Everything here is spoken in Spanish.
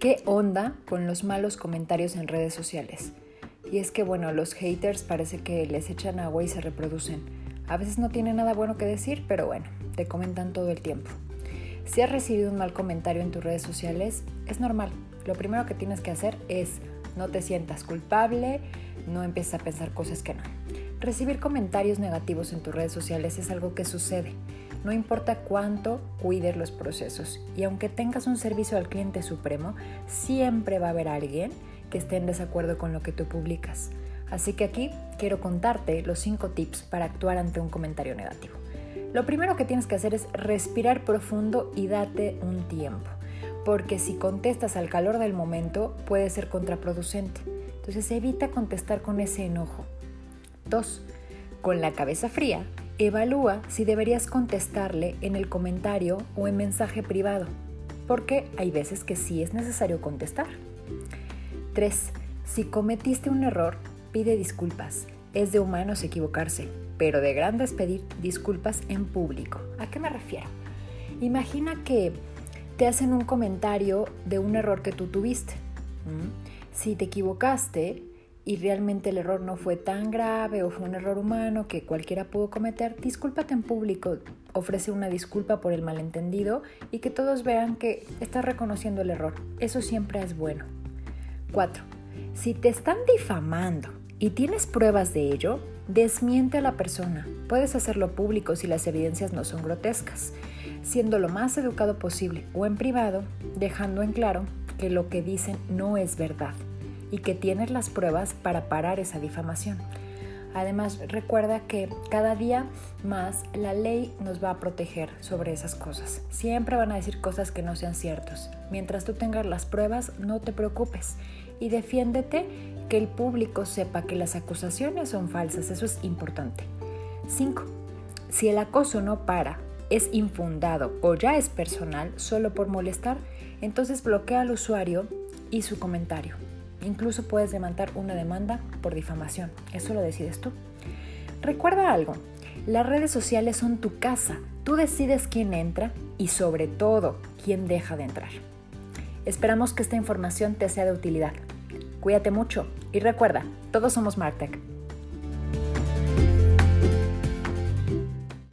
¿Qué onda con los malos comentarios en redes sociales? Y es que, bueno, los haters parece que les echan agua y se reproducen. A veces no tienen nada bueno que decir, pero bueno, te comentan todo el tiempo. Si has recibido un mal comentario en tus redes sociales, es normal. Lo primero que tienes que hacer es no te sientas culpable, no empieces a pensar cosas que no. Recibir comentarios negativos en tus redes sociales es algo que sucede. No importa cuánto cuides los procesos y aunque tengas un servicio al cliente supremo, siempre va a haber alguien que esté en desacuerdo con lo que tú publicas. Así que aquí quiero contarte los 5 tips para actuar ante un comentario negativo. Lo primero que tienes que hacer es respirar profundo y date un tiempo, porque si contestas al calor del momento puede ser contraproducente. Entonces evita contestar con ese enojo. 2. Con la cabeza fría, Evalúa si deberías contestarle en el comentario o en mensaje privado, porque hay veces que sí es necesario contestar. 3. Si cometiste un error, pide disculpas. Es de humanos equivocarse, pero de grandes pedir disculpas en público. ¿A qué me refiero? Imagina que te hacen un comentario de un error que tú tuviste. Si te equivocaste, y realmente el error no fue tan grave o fue un error humano que cualquiera pudo cometer, discúlpate en público, ofrece una disculpa por el malentendido y que todos vean que estás reconociendo el error. Eso siempre es bueno. 4. Si te están difamando y tienes pruebas de ello, desmiente a la persona. Puedes hacerlo público si las evidencias no son grotescas, siendo lo más educado posible o en privado, dejando en claro que lo que dicen no es verdad y que tienes las pruebas para parar esa difamación. Además, recuerda que cada día más la ley nos va a proteger sobre esas cosas. Siempre van a decir cosas que no sean ciertas. Mientras tú tengas las pruebas, no te preocupes y defiéndete que el público sepa que las acusaciones son falsas. Eso es importante. 5. Si el acoso no para, es infundado o ya es personal solo por molestar, entonces bloquea al usuario y su comentario. Incluso puedes demandar una demanda por difamación. Eso lo decides tú. Recuerda algo, las redes sociales son tu casa. Tú decides quién entra y sobre todo quién deja de entrar. Esperamos que esta información te sea de utilidad. Cuídate mucho y recuerda, todos somos Martech.